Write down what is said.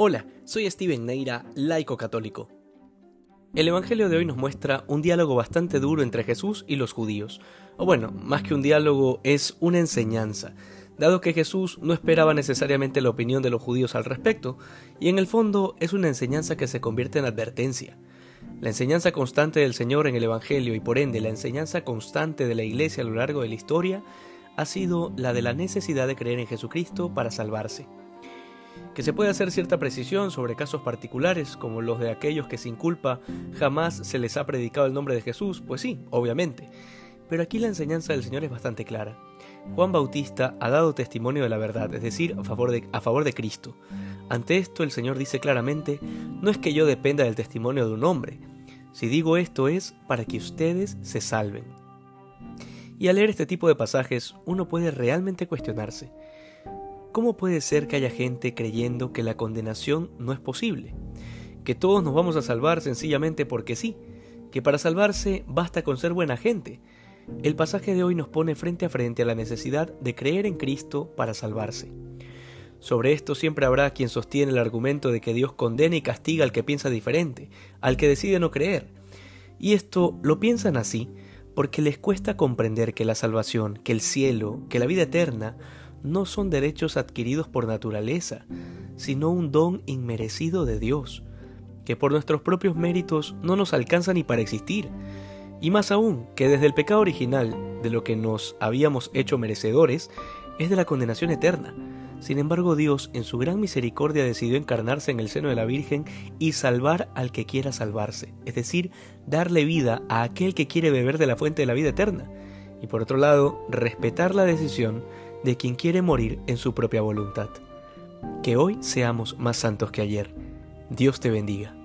Hola, soy Steven Neira, laico católico. El Evangelio de hoy nos muestra un diálogo bastante duro entre Jesús y los judíos. O bueno, más que un diálogo, es una enseñanza, dado que Jesús no esperaba necesariamente la opinión de los judíos al respecto, y en el fondo es una enseñanza que se convierte en advertencia. La enseñanza constante del Señor en el Evangelio y por ende la enseñanza constante de la Iglesia a lo largo de la historia ha sido la de la necesidad de creer en Jesucristo para salvarse que se puede hacer cierta precisión sobre casos particulares, como los de aquellos que sin culpa jamás se les ha predicado el nombre de Jesús, pues sí, obviamente. Pero aquí la enseñanza del Señor es bastante clara. Juan Bautista ha dado testimonio de la verdad, es decir, a favor de, a favor de Cristo. Ante esto el Señor dice claramente, no es que yo dependa del testimonio de un hombre, si digo esto es para que ustedes se salven. Y al leer este tipo de pasajes uno puede realmente cuestionarse, ¿Cómo puede ser que haya gente creyendo que la condenación no es posible? Que todos nos vamos a salvar sencillamente porque sí, que para salvarse basta con ser buena gente. El pasaje de hoy nos pone frente a frente a la necesidad de creer en Cristo para salvarse. Sobre esto siempre habrá quien sostiene el argumento de que Dios condena y castiga al que piensa diferente, al que decide no creer. Y esto lo piensan así porque les cuesta comprender que la salvación, que el cielo, que la vida eterna no son derechos adquiridos por naturaleza, sino un don inmerecido de Dios, que por nuestros propios méritos no nos alcanza ni para existir, y más aún que desde el pecado original, de lo que nos habíamos hecho merecedores, es de la condenación eterna. Sin embargo, Dios, en su gran misericordia, decidió encarnarse en el seno de la Virgen y salvar al que quiera salvarse, es decir, darle vida a aquel que quiere beber de la fuente de la vida eterna, y por otro lado, respetar la decisión de quien quiere morir en su propia voluntad. Que hoy seamos más santos que ayer. Dios te bendiga.